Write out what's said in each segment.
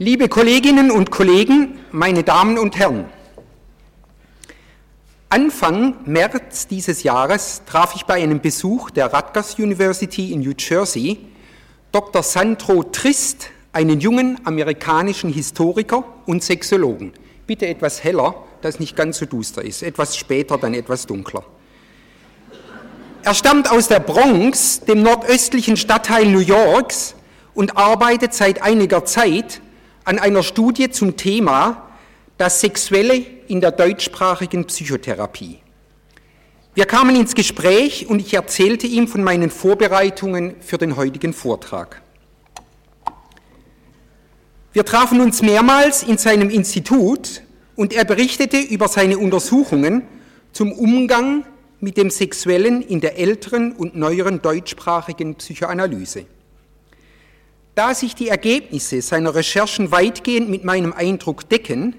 Liebe Kolleginnen und Kollegen, meine Damen und Herren, Anfang März dieses Jahres traf ich bei einem Besuch der Rutgers University in New Jersey Dr. Sandro Trist, einen jungen amerikanischen Historiker und Sexologen. Bitte etwas heller, dass nicht ganz so duster ist, etwas später, dann etwas dunkler. Er stammt aus der Bronx, dem nordöstlichen Stadtteil New Yorks, und arbeitet seit einiger Zeit an einer Studie zum Thema das Sexuelle in der deutschsprachigen Psychotherapie. Wir kamen ins Gespräch und ich erzählte ihm von meinen Vorbereitungen für den heutigen Vortrag. Wir trafen uns mehrmals in seinem Institut und er berichtete über seine Untersuchungen zum Umgang mit dem Sexuellen in der älteren und neueren deutschsprachigen Psychoanalyse. Da sich die Ergebnisse seiner Recherchen weitgehend mit meinem Eindruck decken,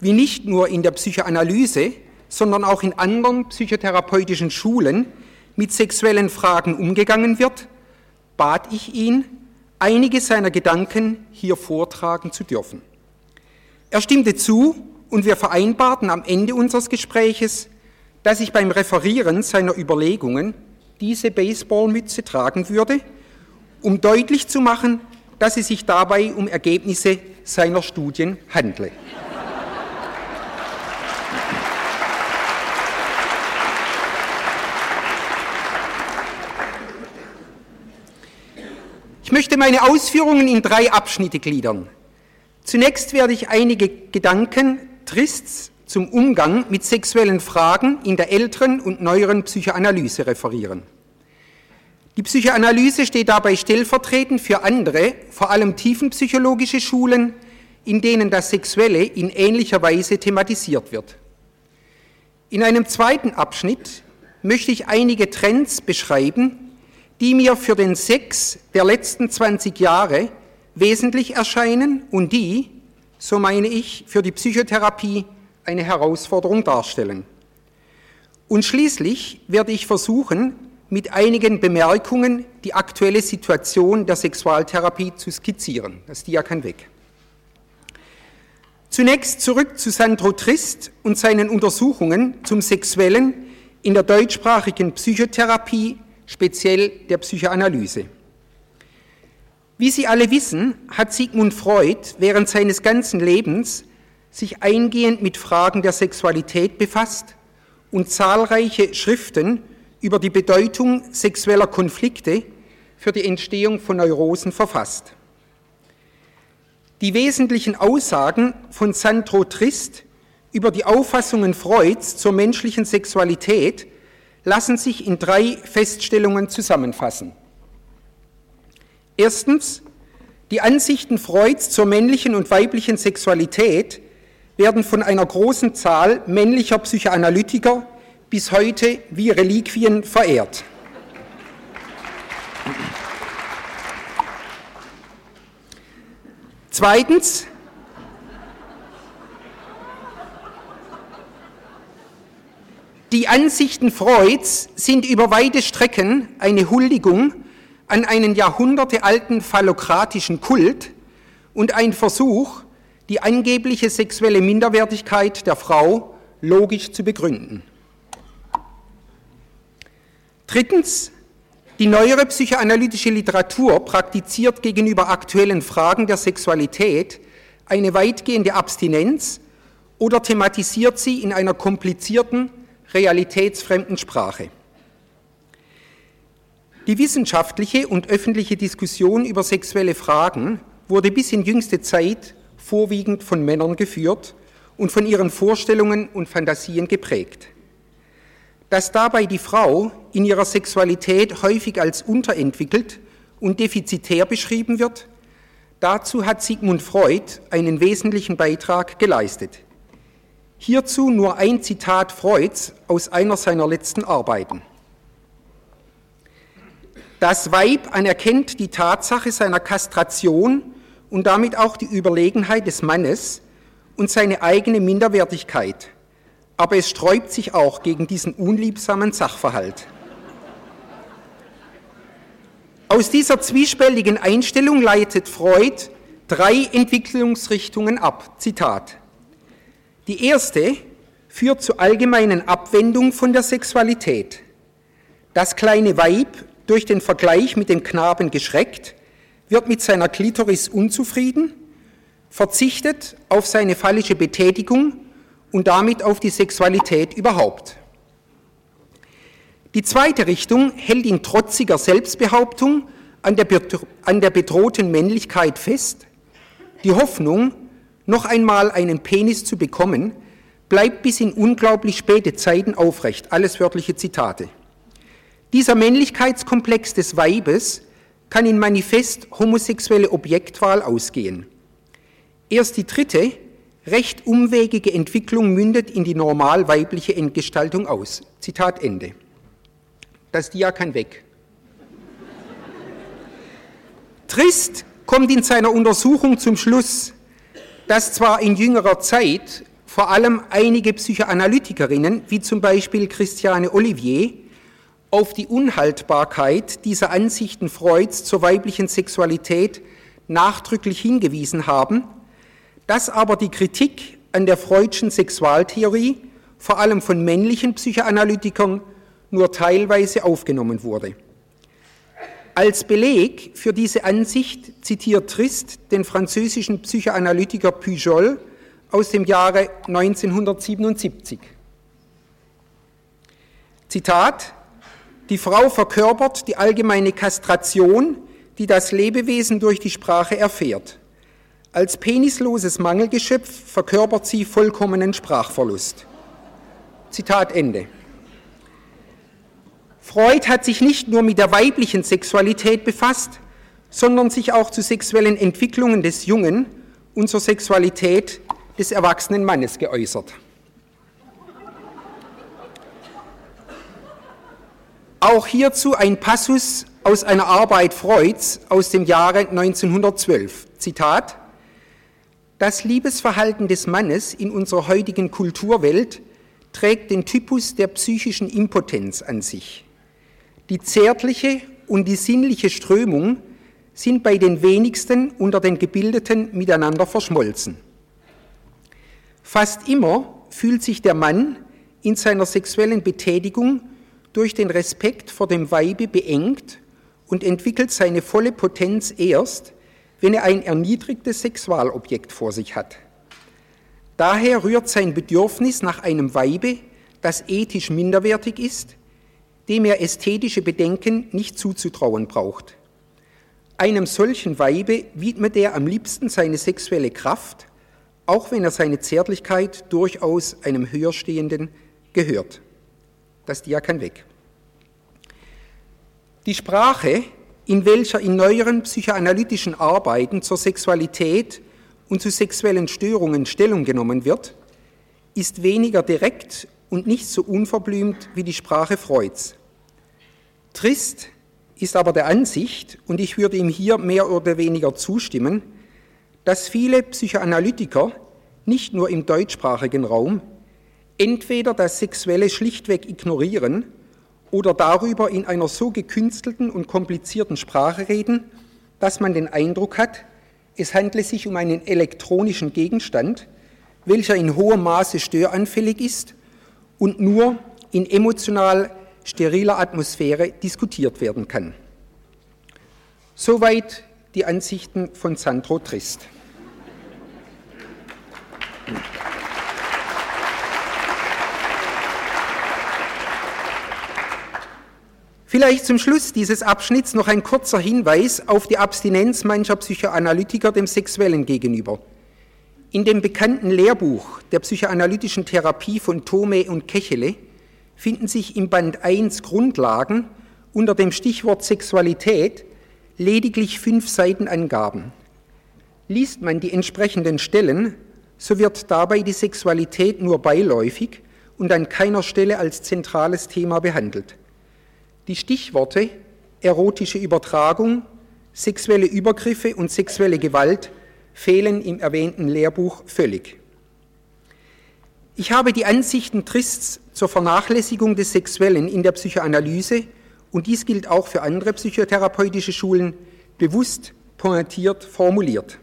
wie nicht nur in der Psychoanalyse, sondern auch in anderen psychotherapeutischen Schulen mit sexuellen Fragen umgegangen wird, bat ich ihn, einige seiner Gedanken hier vortragen zu dürfen. Er stimmte zu und wir vereinbarten am Ende unseres Gespräches, dass ich beim Referieren seiner Überlegungen diese Baseballmütze tragen würde, um deutlich zu machen, dass es sich dabei um Ergebnisse seiner Studien handle. Ich möchte meine Ausführungen in drei Abschnitte gliedern. Zunächst werde ich einige Gedanken Trists zum Umgang mit sexuellen Fragen in der älteren und neueren Psychoanalyse referieren. Die Psychoanalyse steht dabei stellvertretend für andere, vor allem tiefenpsychologische Schulen, in denen das Sexuelle in ähnlicher Weise thematisiert wird. In einem zweiten Abschnitt möchte ich einige Trends beschreiben, die mir für den Sex der letzten 20 Jahre wesentlich erscheinen und die, so meine ich, für die Psychotherapie eine Herausforderung darstellen. Und schließlich werde ich versuchen, mit einigen Bemerkungen die aktuelle Situation der Sexualtherapie zu skizzieren. Das Dia kann weg. Zunächst zurück zu Sandro Trist und seinen Untersuchungen zum Sexuellen in der deutschsprachigen Psychotherapie, speziell der Psychoanalyse. Wie Sie alle wissen, hat Sigmund Freud während seines ganzen Lebens sich eingehend mit Fragen der Sexualität befasst und zahlreiche Schriften über die Bedeutung sexueller Konflikte für die Entstehung von Neurosen verfasst. Die wesentlichen Aussagen von Sandro Trist über die Auffassungen Freuds zur menschlichen Sexualität lassen sich in drei Feststellungen zusammenfassen. Erstens, die Ansichten Freuds zur männlichen und weiblichen Sexualität werden von einer großen Zahl männlicher Psychoanalytiker bis heute wie Reliquien verehrt. Zweitens, die Ansichten Freuds sind über weite Strecken eine Huldigung an einen jahrhundertealten phallokratischen Kult und ein Versuch, die angebliche sexuelle Minderwertigkeit der Frau logisch zu begründen. Drittens, die neuere psychoanalytische Literatur praktiziert gegenüber aktuellen Fragen der Sexualität eine weitgehende Abstinenz oder thematisiert sie in einer komplizierten, realitätsfremden Sprache. Die wissenschaftliche und öffentliche Diskussion über sexuelle Fragen wurde bis in jüngste Zeit vorwiegend von Männern geführt und von ihren Vorstellungen und Fantasien geprägt. Dass dabei die Frau in ihrer Sexualität häufig als unterentwickelt und defizitär beschrieben wird, dazu hat Sigmund Freud einen wesentlichen Beitrag geleistet. Hierzu nur ein Zitat Freuds aus einer seiner letzten Arbeiten. Das Weib anerkennt die Tatsache seiner Kastration und damit auch die Überlegenheit des Mannes und seine eigene Minderwertigkeit aber es sträubt sich auch gegen diesen unliebsamen Sachverhalt. Aus dieser zwiespältigen Einstellung leitet Freud drei Entwicklungsrichtungen ab. Zitat. Die erste führt zur allgemeinen Abwendung von der Sexualität. Das kleine Weib, durch den Vergleich mit dem Knaben geschreckt, wird mit seiner Klitoris unzufrieden, verzichtet auf seine phallische Betätigung und damit auf die Sexualität überhaupt. Die zweite Richtung hält in trotziger Selbstbehauptung an der, an der bedrohten Männlichkeit fest. Die Hoffnung, noch einmal einen Penis zu bekommen, bleibt bis in unglaublich späte Zeiten aufrecht. Alles wörtliche Zitate. Dieser Männlichkeitskomplex des Weibes kann in manifest homosexuelle Objektwahl ausgehen. Erst die dritte, recht umwegige Entwicklung mündet in die normal weibliche Entgestaltung aus. Zitat Ende. Das Dia kann weg. Trist kommt in seiner Untersuchung zum Schluss, dass zwar in jüngerer Zeit vor allem einige Psychoanalytikerinnen, wie zum Beispiel Christiane Olivier, auf die Unhaltbarkeit dieser Ansichten Freuds zur weiblichen Sexualität nachdrücklich hingewiesen haben, dass aber die Kritik an der freudschen Sexualtheorie vor allem von männlichen Psychoanalytikern nur teilweise aufgenommen wurde. Als Beleg für diese Ansicht zitiert Trist den französischen Psychoanalytiker Pujol aus dem Jahre 1977. Zitat die Frau verkörpert die allgemeine Kastration, die das Lebewesen durch die Sprache erfährt. Als penisloses Mangelgeschöpf verkörpert sie vollkommenen Sprachverlust. Zitat Ende. Freud hat sich nicht nur mit der weiblichen Sexualität befasst, sondern sich auch zu sexuellen Entwicklungen des Jungen und zur Sexualität des erwachsenen Mannes geäußert. Auch hierzu ein Passus aus einer Arbeit Freuds aus dem Jahre 1912. Zitat Das Liebesverhalten des Mannes in unserer heutigen Kulturwelt trägt den Typus der psychischen Impotenz an sich. Die zärtliche und die sinnliche Strömung sind bei den wenigsten unter den Gebildeten miteinander verschmolzen. Fast immer fühlt sich der Mann in seiner sexuellen Betätigung durch den Respekt vor dem Weibe beengt und entwickelt seine volle Potenz erst, wenn er ein erniedrigtes Sexualobjekt vor sich hat. Daher rührt sein Bedürfnis nach einem Weibe, das ethisch minderwertig ist, dem er ästhetische Bedenken nicht zuzutrauen braucht. Einem solchen Weibe widmet er am liebsten seine sexuelle Kraft, auch wenn er seine Zärtlichkeit durchaus einem Höherstehenden gehört. Das Dia kann weg. Die Sprache, in welcher in neueren psychoanalytischen Arbeiten zur Sexualität und zu sexuellen Störungen Stellung genommen wird, ist weniger direkt und nicht so unverblümt wie die Sprache Freuds. Trist ist aber der Ansicht, und ich würde ihm hier mehr oder weniger zustimmen, dass viele Psychoanalytiker nicht nur im deutschsprachigen Raum entweder das Sexuelle schlichtweg ignorieren oder darüber in einer so gekünstelten und komplizierten Sprache reden, dass man den Eindruck hat, es handle sich um einen elektronischen Gegenstand, welcher in hohem Maße störanfällig ist und nur in emotional steriler Atmosphäre diskutiert werden kann. Soweit die Ansichten von Sandro Trist. Vielleicht zum Schluss dieses Abschnitts noch ein kurzer Hinweis auf die Abstinenz mancher Psychoanalytiker dem Sexuellen gegenüber. In dem bekannten Lehrbuch der psychoanalytischen Therapie von Thome und Kechele finden sich im Band 1 Grundlagen unter dem Stichwort Sexualität lediglich fünf Seiten Angaben. Liest man die entsprechenden Stellen, so wird dabei die Sexualität nur beiläufig und an keiner Stelle als zentrales Thema behandelt. Die Stichworte erotische Übertragung, sexuelle Übergriffe und sexuelle Gewalt fehlen im erwähnten Lehrbuch völlig. Ich habe die Ansichten Trists zur Vernachlässigung des Sexuellen in der Psychoanalyse, und dies gilt auch für andere psychotherapeutische Schulen, bewusst pointiert formuliert.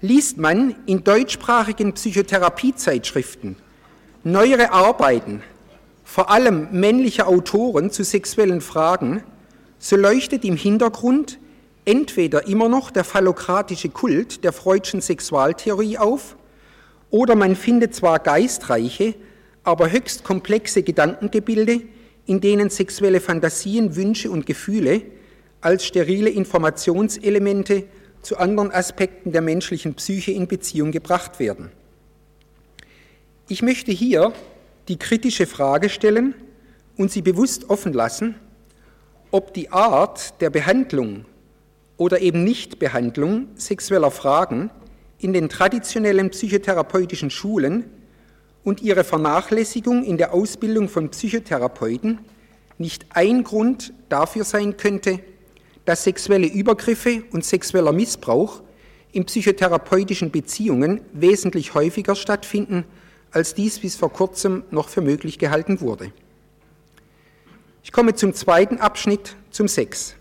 Liest man in deutschsprachigen Psychotherapiezeitschriften neuere Arbeiten, vor allem männlicher Autoren zu sexuellen Fragen, so leuchtet im Hintergrund entweder immer noch der phallokratische Kult der freudschen Sexualtheorie auf, oder man findet zwar geistreiche, aber höchst komplexe Gedankengebilde, in denen sexuelle Fantasien, Wünsche und Gefühle als sterile Informationselemente zu anderen Aspekten der menschlichen Psyche in Beziehung gebracht werden. Ich möchte hier die kritische Frage stellen und Sie bewusst offen lassen, ob die Art der Behandlung oder eben Nichtbehandlung sexueller Fragen in den traditionellen psychotherapeutischen Schulen und ihre Vernachlässigung in der Ausbildung von Psychotherapeuten nicht ein Grund dafür sein könnte, dass sexuelle Übergriffe und sexueller Missbrauch in psychotherapeutischen Beziehungen wesentlich häufiger stattfinden, als dies bis vor kurzem noch für möglich gehalten wurde. Ich komme zum zweiten Abschnitt, zum Sex.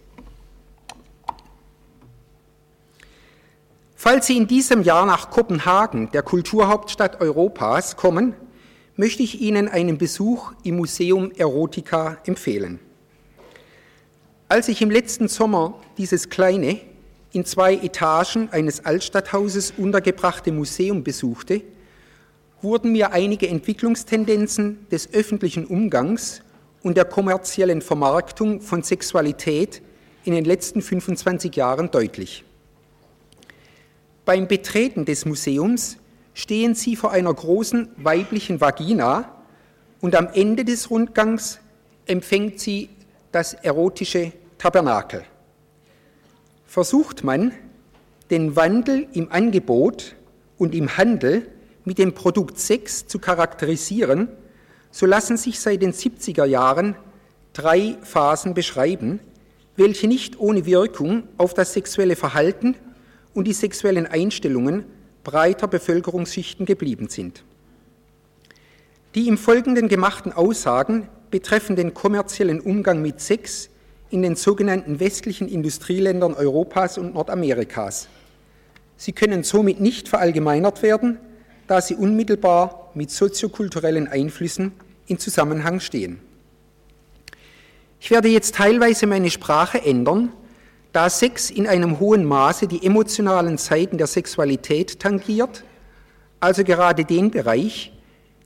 Falls Sie in diesem Jahr nach Kopenhagen, der Kulturhauptstadt Europas, kommen, möchte ich Ihnen einen Besuch im Museum Erotica empfehlen. Als ich im letzten Sommer dieses kleine, in zwei Etagen eines Altstadthauses untergebrachte Museum besuchte, wurden mir einige Entwicklungstendenzen des öffentlichen Umgangs und der kommerziellen Vermarktung von Sexualität in den letzten 25 Jahren deutlich. Beim Betreten des Museums stehen Sie vor einer großen weiblichen Vagina und am Ende des Rundgangs empfängt Sie das erotische Tabernakel. Versucht man, den Wandel im Angebot und im Handel mit dem Produkt Sex zu charakterisieren, so lassen sich seit den 70er Jahren drei Phasen beschreiben, welche nicht ohne Wirkung auf das sexuelle Verhalten und die sexuellen Einstellungen breiter Bevölkerungsschichten geblieben sind. Die im Folgenden gemachten Aussagen betreffen den kommerziellen Umgang mit Sex in den sogenannten westlichen Industrieländern Europas und Nordamerikas. Sie können somit nicht verallgemeinert werden, da sie unmittelbar mit soziokulturellen Einflüssen in Zusammenhang stehen. Ich werde jetzt teilweise meine Sprache ändern, da Sex in einem hohen Maße die emotionalen Seiten der Sexualität tangiert, also gerade den Bereich,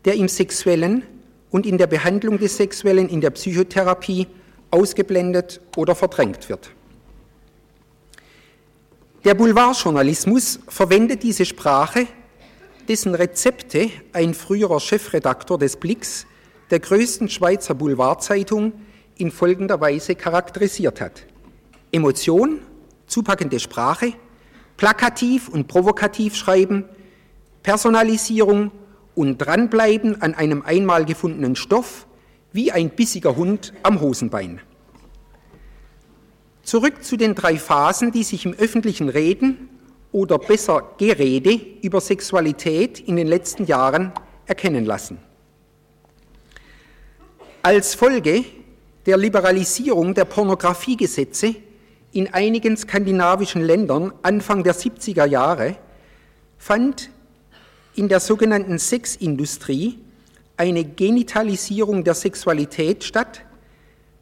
der im Sexuellen und in der Behandlung des Sexuellen in der Psychotherapie ausgeblendet oder verdrängt wird. Der Boulevardjournalismus verwendet diese Sprache, dessen Rezepte ein früherer Chefredaktor des Blicks, der größten Schweizer Boulevardzeitung, in folgender Weise charakterisiert hat. Emotion, zupackende Sprache, plakativ und provokativ schreiben, Personalisierung und dranbleiben an einem einmal gefundenen Stoff wie ein bissiger Hund am Hosenbein. Zurück zu den drei Phasen, die sich im öffentlichen Reden oder besser Gerede über Sexualität in den letzten Jahren erkennen lassen. Als Folge der Liberalisierung der Pornografiegesetze in einigen skandinavischen Ländern Anfang der 70er Jahre fand in der sogenannten Sexindustrie eine Genitalisierung der Sexualität statt,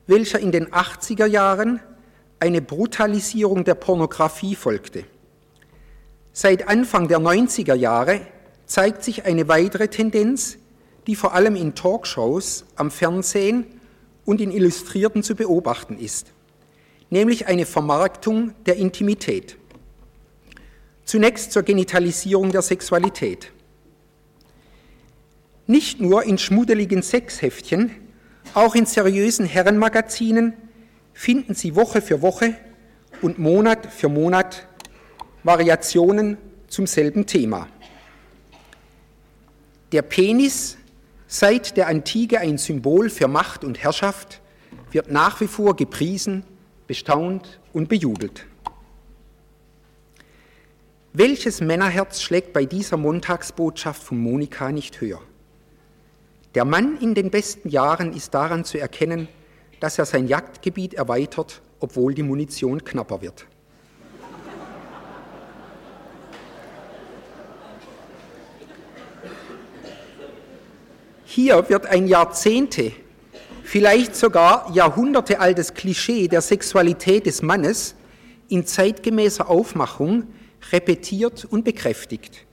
welcher in den 80er Jahren eine Brutalisierung der Pornografie folgte. Seit Anfang der 90er Jahre zeigt sich eine weitere Tendenz, die vor allem in Talkshows, am Fernsehen und in Illustrierten zu beobachten ist nämlich eine Vermarktung der Intimität. Zunächst zur Genitalisierung der Sexualität. Nicht nur in schmuddeligen Sexheftchen, auch in seriösen Herrenmagazinen finden Sie Woche für Woche und Monat für Monat Variationen zum selben Thema. Der Penis, seit der Antike ein Symbol für Macht und Herrschaft, wird nach wie vor gepriesen bestaunt und bejubelt. Welches Männerherz schlägt bei dieser Montagsbotschaft von Monika nicht höher? Der Mann in den besten Jahren ist daran zu erkennen, dass er sein Jagdgebiet erweitert, obwohl die Munition knapper wird. Hier wird ein Jahrzehnte, vielleicht sogar Jahrhunderte altes Klischee der Sexualität des Mannes in zeitgemäßer Aufmachung repetiert und bekräftigt.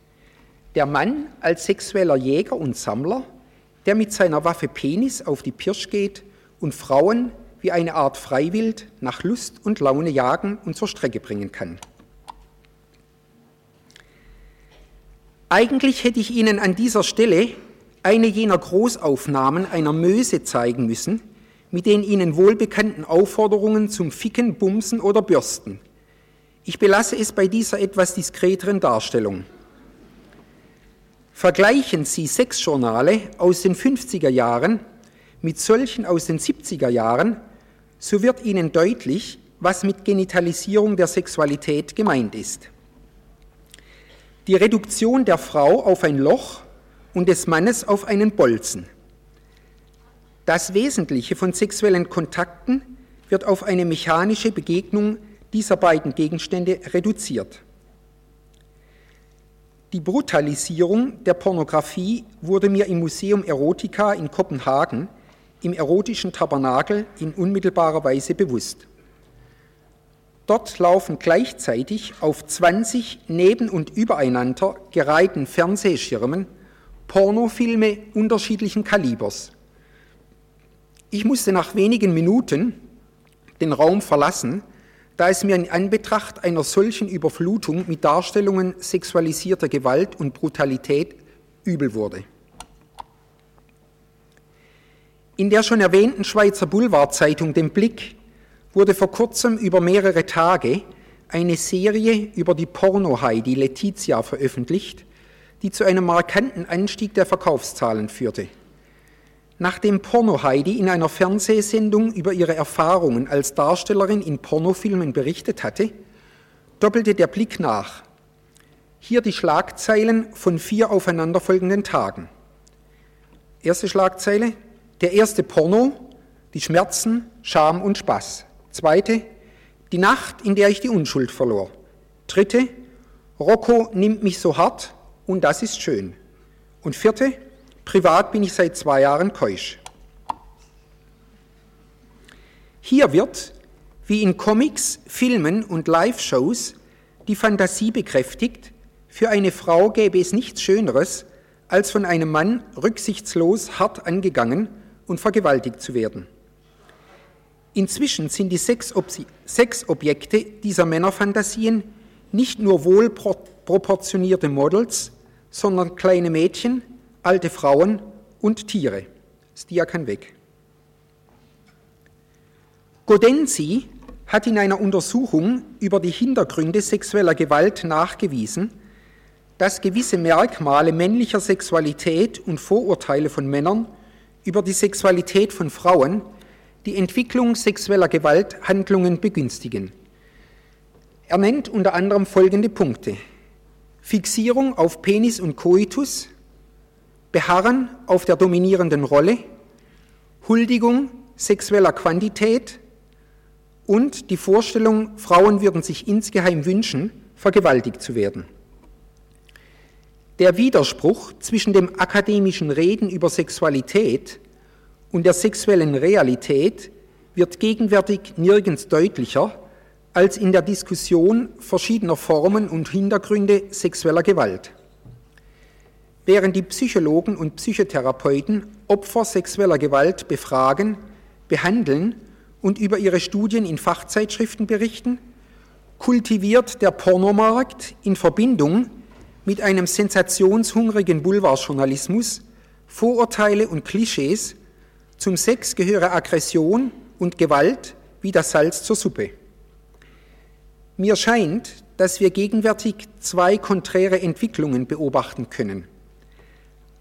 Der Mann als sexueller Jäger und Sammler, der mit seiner Waffe Penis auf die Pirsch geht und Frauen wie eine Art Freiwild nach Lust und Laune jagen und zur Strecke bringen kann. Eigentlich hätte ich Ihnen an dieser Stelle eine jener Großaufnahmen einer Möse zeigen müssen, mit den Ihnen wohlbekannten Aufforderungen zum Ficken, Bumsen oder Bürsten. Ich belasse es bei dieser etwas diskreteren Darstellung. Vergleichen Sie Sexjournale aus den 50er Jahren mit solchen aus den 70er Jahren, so wird Ihnen deutlich, was mit Genitalisierung der Sexualität gemeint ist. Die Reduktion der Frau auf ein Loch und des Mannes auf einen Bolzen. Das Wesentliche von sexuellen Kontakten wird auf eine mechanische Begegnung dieser beiden Gegenstände reduziert. Die Brutalisierung der Pornografie wurde mir im Museum Erotica in Kopenhagen im erotischen Tabernakel in unmittelbarer Weise bewusst. Dort laufen gleichzeitig auf 20 neben und übereinander gereihten Fernsehschirmen Pornofilme unterschiedlichen Kalibers. Ich musste nach wenigen Minuten den Raum verlassen, da es mir in Anbetracht einer solchen Überflutung mit Darstellungen sexualisierter Gewalt und Brutalität übel wurde. In der schon erwähnten Schweizer Boulevardzeitung Dem Blick wurde vor kurzem über mehrere Tage eine Serie über die Pornoheidi Letizia veröffentlicht, die zu einem markanten Anstieg der Verkaufszahlen führte. Nachdem Porno Heidi in einer Fernsehsendung über ihre Erfahrungen als Darstellerin in Pornofilmen berichtet hatte, doppelte der Blick nach. Hier die Schlagzeilen von vier aufeinanderfolgenden Tagen. Erste Schlagzeile, der erste Porno, die Schmerzen, Scham und Spaß. Zweite, die Nacht, in der ich die Unschuld verlor. Dritte, Rocco nimmt mich so hart und das ist schön. Und vierte, Privat bin ich seit zwei Jahren keusch. Hier wird, wie in Comics, Filmen und Live-Shows, die Fantasie bekräftigt, für eine Frau gäbe es nichts Schöneres, als von einem Mann rücksichtslos hart angegangen und vergewaltigt zu werden. Inzwischen sind die Sexobjekte dieser Männerfantasien nicht nur wohlproportionierte Models, sondern kleine Mädchen, alte Frauen und Tiere. Das Dia kann weg. Godenzi hat in einer Untersuchung über die Hintergründe sexueller Gewalt nachgewiesen, dass gewisse Merkmale männlicher Sexualität und Vorurteile von Männern über die Sexualität von Frauen die Entwicklung sexueller Gewalthandlungen begünstigen. Er nennt unter anderem folgende Punkte. Fixierung auf Penis und Koitus, Beharren auf der dominierenden Rolle, Huldigung sexueller Quantität und die Vorstellung, Frauen würden sich insgeheim wünschen, vergewaltigt zu werden. Der Widerspruch zwischen dem akademischen Reden über Sexualität und der sexuellen Realität wird gegenwärtig nirgends deutlicher als in der Diskussion verschiedener Formen und Hintergründe sexueller Gewalt. Während die Psychologen und Psychotherapeuten Opfer sexueller Gewalt befragen, behandeln und über ihre Studien in Fachzeitschriften berichten, kultiviert der Pornomarkt in Verbindung mit einem sensationshungrigen Boulevardjournalismus Vorurteile und Klischees, zum Sex gehöre Aggression und Gewalt wie das Salz zur Suppe. Mir scheint, dass wir gegenwärtig zwei konträre Entwicklungen beobachten können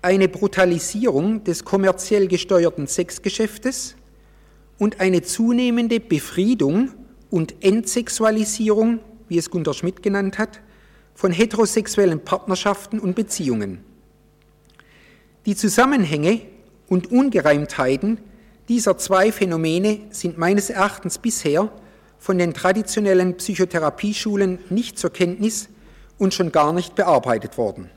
eine Brutalisierung des kommerziell gesteuerten Sexgeschäftes und eine zunehmende Befriedung und Entsexualisierung, wie es Gunter Schmidt genannt hat, von heterosexuellen Partnerschaften und Beziehungen. Die Zusammenhänge und Ungereimtheiten dieser zwei Phänomene sind meines Erachtens bisher von den traditionellen Psychotherapieschulen nicht zur Kenntnis und schon gar nicht bearbeitet worden.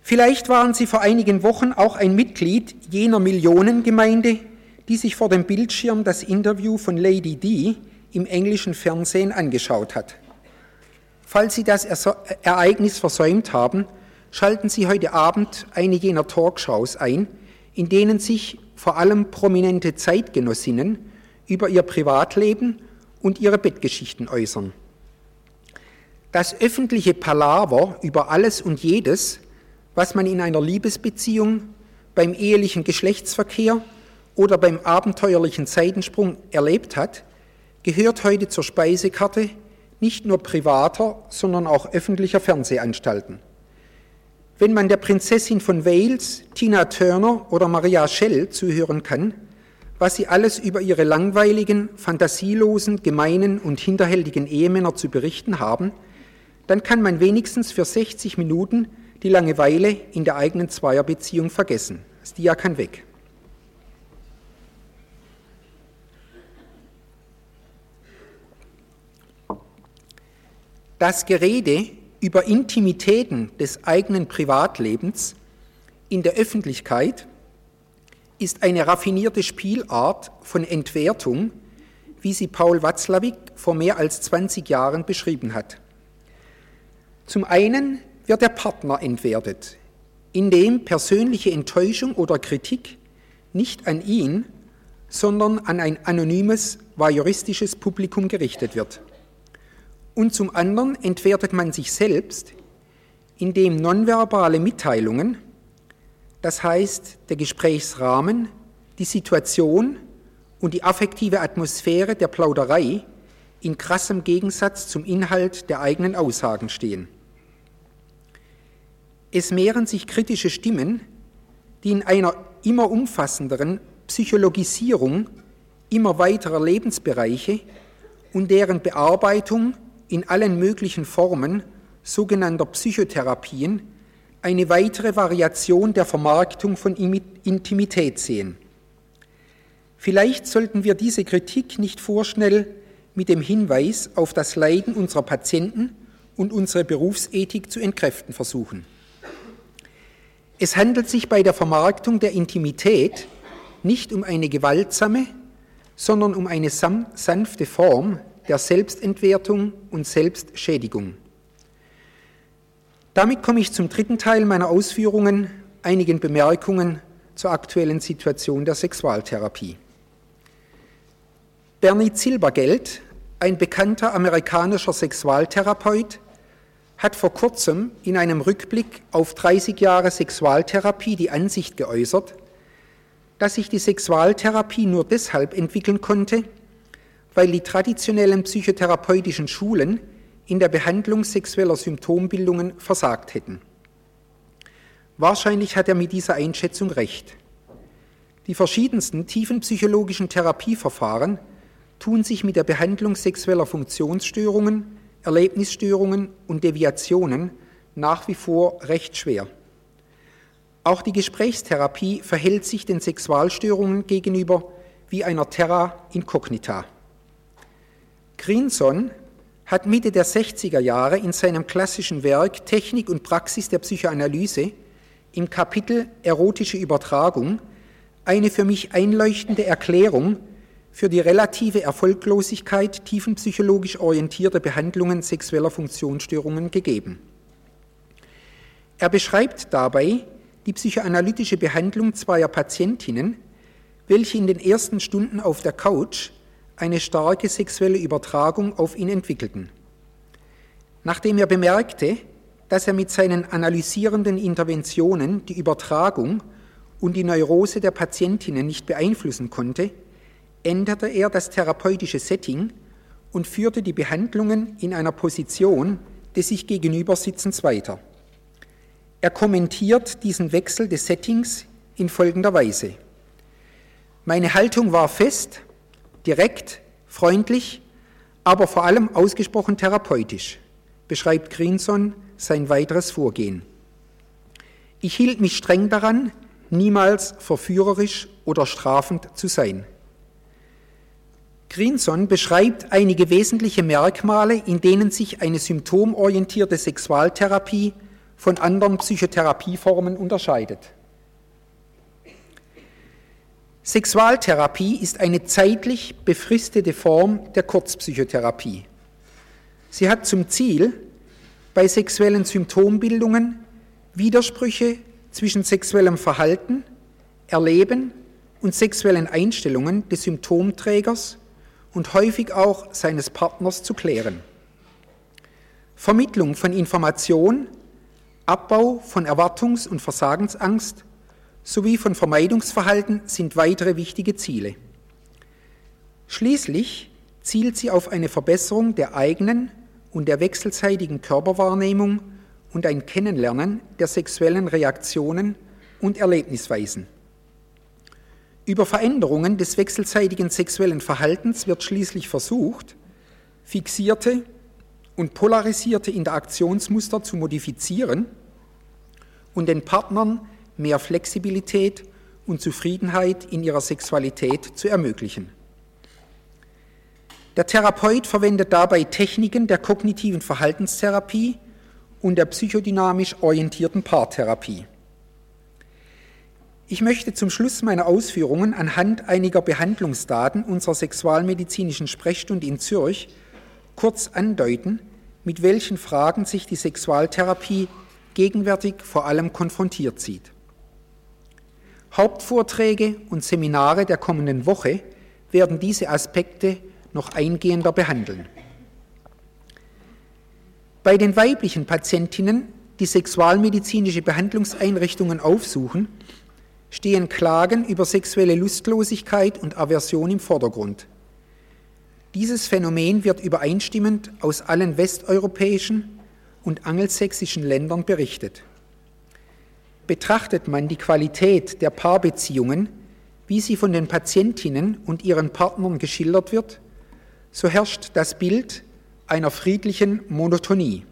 Vielleicht waren Sie vor einigen Wochen auch ein Mitglied jener Millionengemeinde, die sich vor dem Bildschirm das Interview von Lady D im englischen Fernsehen angeschaut hat. Falls Sie das Ereignis versäumt haben, schalten Sie heute Abend eine jener Talkshows ein, in denen sich vor allem prominente Zeitgenossinnen über ihr Privatleben und ihre Bettgeschichten äußern. Das öffentliche Palaver über alles und jedes, was man in einer Liebesbeziehung, beim ehelichen Geschlechtsverkehr oder beim abenteuerlichen Seitensprung erlebt hat, gehört heute zur Speisekarte nicht nur privater, sondern auch öffentlicher Fernsehanstalten. Wenn man der Prinzessin von Wales, Tina Turner oder Maria Schell zuhören kann, was sie alles über ihre langweiligen, fantasielosen, gemeinen und hinterhältigen Ehemänner zu berichten haben, dann kann man wenigstens für 60 Minuten die Langeweile in der eigenen Zweierbeziehung vergessen. Das Dia kann weg. Das Gerede über Intimitäten des eigenen Privatlebens in der Öffentlichkeit ist eine raffinierte Spielart von Entwertung, wie sie Paul Watzlawick vor mehr als 20 Jahren beschrieben hat. Zum einen wird der Partner entwertet, indem persönliche Enttäuschung oder Kritik nicht an ihn, sondern an ein anonymes, voyeuristisches Publikum gerichtet wird. Und zum anderen entwertet man sich selbst, indem nonverbale Mitteilungen, das heißt der Gesprächsrahmen, die Situation und die affektive Atmosphäre der Plauderei in krassem Gegensatz zum Inhalt der eigenen Aussagen stehen. Es mehren sich kritische Stimmen, die in einer immer umfassenderen Psychologisierung immer weiterer Lebensbereiche und deren Bearbeitung in allen möglichen Formen sogenannter Psychotherapien eine weitere Variation der Vermarktung von Intimität sehen. Vielleicht sollten wir diese Kritik nicht vorschnell mit dem Hinweis auf das Leiden unserer Patienten und unsere Berufsethik zu entkräften versuchen. Es handelt sich bei der Vermarktung der Intimität nicht um eine gewaltsame, sondern um eine sanfte Form der Selbstentwertung und Selbstschädigung. Damit komme ich zum dritten Teil meiner Ausführungen, einigen Bemerkungen zur aktuellen Situation der Sexualtherapie. Bernie Silbergeld, ein bekannter amerikanischer Sexualtherapeut, hat vor kurzem in einem Rückblick auf 30 Jahre Sexualtherapie die Ansicht geäußert, dass sich die Sexualtherapie nur deshalb entwickeln konnte, weil die traditionellen psychotherapeutischen Schulen in der Behandlung sexueller Symptombildungen versagt hätten. Wahrscheinlich hat er mit dieser Einschätzung recht. Die verschiedensten tiefenpsychologischen Therapieverfahren tun sich mit der Behandlung sexueller Funktionsstörungen, Erlebnisstörungen und Deviationen nach wie vor recht schwer. Auch die Gesprächstherapie verhält sich den Sexualstörungen gegenüber wie einer Terra incognita. Grinson hat Mitte der 60er Jahre in seinem klassischen Werk Technik und Praxis der Psychoanalyse im Kapitel Erotische Übertragung eine für mich einleuchtende Erklärung für die relative Erfolglosigkeit tiefenpsychologisch orientierter Behandlungen sexueller Funktionsstörungen gegeben. Er beschreibt dabei die psychoanalytische Behandlung zweier Patientinnen, welche in den ersten Stunden auf der Couch eine starke sexuelle Übertragung auf ihn entwickelten. Nachdem er bemerkte, dass er mit seinen analysierenden Interventionen die Übertragung und die Neurose der Patientinnen nicht beeinflussen konnte, änderte er das therapeutische Setting und führte die Behandlungen in einer Position des sich Gegenübersitzens weiter. Er kommentiert diesen Wechsel des Settings in folgender Weise. Meine Haltung war fest, direkt, freundlich, aber vor allem ausgesprochen therapeutisch, beschreibt Grinson sein weiteres Vorgehen. Ich hielt mich streng daran, niemals verführerisch oder strafend zu sein. Grinson beschreibt einige wesentliche Merkmale, in denen sich eine symptomorientierte Sexualtherapie von anderen Psychotherapieformen unterscheidet. Sexualtherapie ist eine zeitlich befristete Form der Kurzpsychotherapie. Sie hat zum Ziel, bei sexuellen Symptombildungen Widersprüche zwischen sexuellem Verhalten, Erleben und sexuellen Einstellungen des Symptomträgers und häufig auch seines Partners zu klären. Vermittlung von Information, Abbau von Erwartungs- und Versagensangst sowie von Vermeidungsverhalten sind weitere wichtige Ziele. Schließlich zielt sie auf eine Verbesserung der eigenen und der wechselseitigen Körperwahrnehmung und ein Kennenlernen der sexuellen Reaktionen und Erlebnisweisen. Über Veränderungen des wechselseitigen sexuellen Verhaltens wird schließlich versucht, fixierte und polarisierte Interaktionsmuster zu modifizieren und den Partnern mehr Flexibilität und Zufriedenheit in ihrer Sexualität zu ermöglichen. Der Therapeut verwendet dabei Techniken der kognitiven Verhaltenstherapie und der psychodynamisch orientierten Paartherapie. Ich möchte zum Schluss meiner Ausführungen anhand einiger Behandlungsdaten unserer sexualmedizinischen Sprechstunde in Zürich kurz andeuten, mit welchen Fragen sich die Sexualtherapie gegenwärtig vor allem konfrontiert sieht. Hauptvorträge und Seminare der kommenden Woche werden diese Aspekte noch eingehender behandeln. Bei den weiblichen Patientinnen, die sexualmedizinische Behandlungseinrichtungen aufsuchen, stehen Klagen über sexuelle Lustlosigkeit und Aversion im Vordergrund. Dieses Phänomen wird übereinstimmend aus allen westeuropäischen und angelsächsischen Ländern berichtet. Betrachtet man die Qualität der Paarbeziehungen, wie sie von den Patientinnen und ihren Partnern geschildert wird, so herrscht das Bild einer friedlichen Monotonie.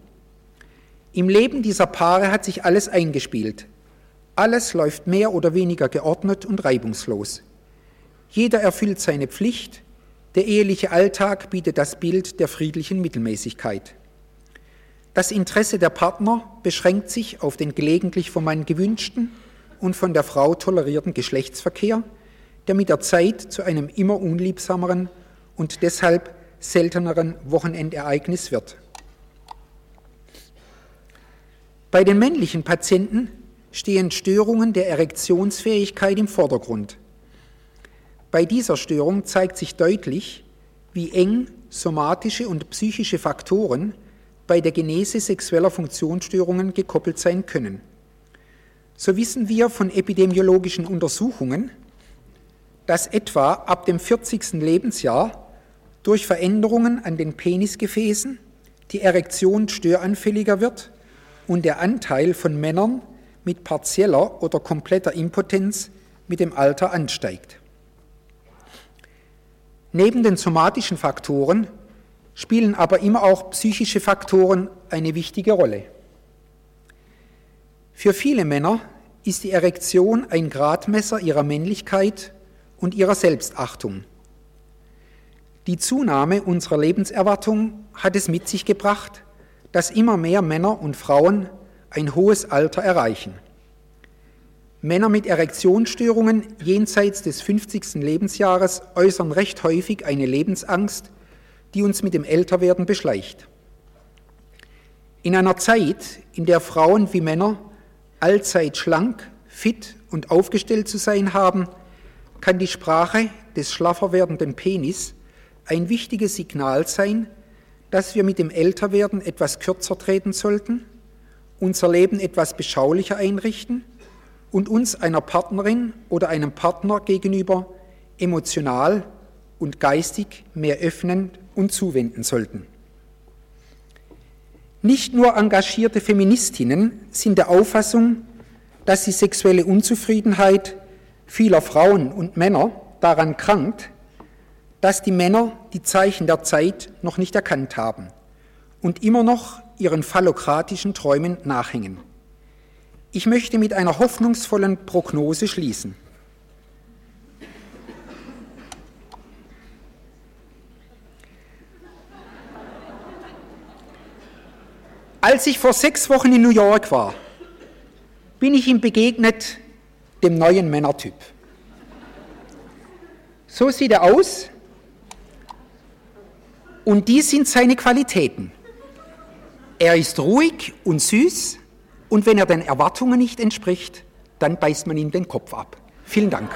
Im Leben dieser Paare hat sich alles eingespielt, alles läuft mehr oder weniger geordnet und reibungslos. Jeder erfüllt seine Pflicht, der eheliche Alltag bietet das Bild der friedlichen Mittelmäßigkeit. Das Interesse der Partner beschränkt sich auf den gelegentlich vom Mann gewünschten und von der Frau tolerierten Geschlechtsverkehr, der mit der Zeit zu einem immer unliebsameren und deshalb selteneren Wochenendereignis wird. Bei den männlichen Patienten stehen Störungen der Erektionsfähigkeit im Vordergrund. Bei dieser Störung zeigt sich deutlich, wie eng somatische und psychische Faktoren bei der Genese sexueller Funktionsstörungen gekoppelt sein können. So wissen wir von epidemiologischen Untersuchungen, dass etwa ab dem 40. Lebensjahr durch Veränderungen an den Penisgefäßen die Erektion störanfälliger wird und der Anteil von Männern mit partieller oder kompletter Impotenz mit dem Alter ansteigt. Neben den somatischen Faktoren spielen aber immer auch psychische Faktoren eine wichtige Rolle. Für viele Männer ist die Erektion ein Gradmesser ihrer Männlichkeit und ihrer Selbstachtung. Die Zunahme unserer Lebenserwartung hat es mit sich gebracht, dass immer mehr Männer und Frauen ein hohes Alter erreichen. Männer mit Erektionsstörungen jenseits des 50. Lebensjahres äußern recht häufig eine Lebensangst, die uns mit dem Älterwerden beschleicht. In einer Zeit, in der Frauen wie Männer allzeit schlank, fit und aufgestellt zu sein haben, kann die Sprache des schlaffer werdenden Penis ein wichtiges Signal sein, dass wir mit dem Älterwerden etwas kürzer treten sollten unser Leben etwas beschaulicher einrichten und uns einer Partnerin oder einem Partner gegenüber emotional und geistig mehr öffnen und zuwenden sollten. Nicht nur engagierte Feministinnen sind der Auffassung, dass die sexuelle Unzufriedenheit vieler Frauen und Männer daran krankt, dass die Männer die Zeichen der Zeit noch nicht erkannt haben und immer noch ihren phallokratischen Träumen nachhängen. Ich möchte mit einer hoffnungsvollen Prognose schließen. Als ich vor sechs Wochen in New York war, bin ich ihm begegnet, dem neuen Männertyp. So sieht er aus und dies sind seine Qualitäten. Er ist ruhig und süß und wenn er den Erwartungen nicht entspricht, dann beißt man ihm den Kopf ab. Vielen Dank.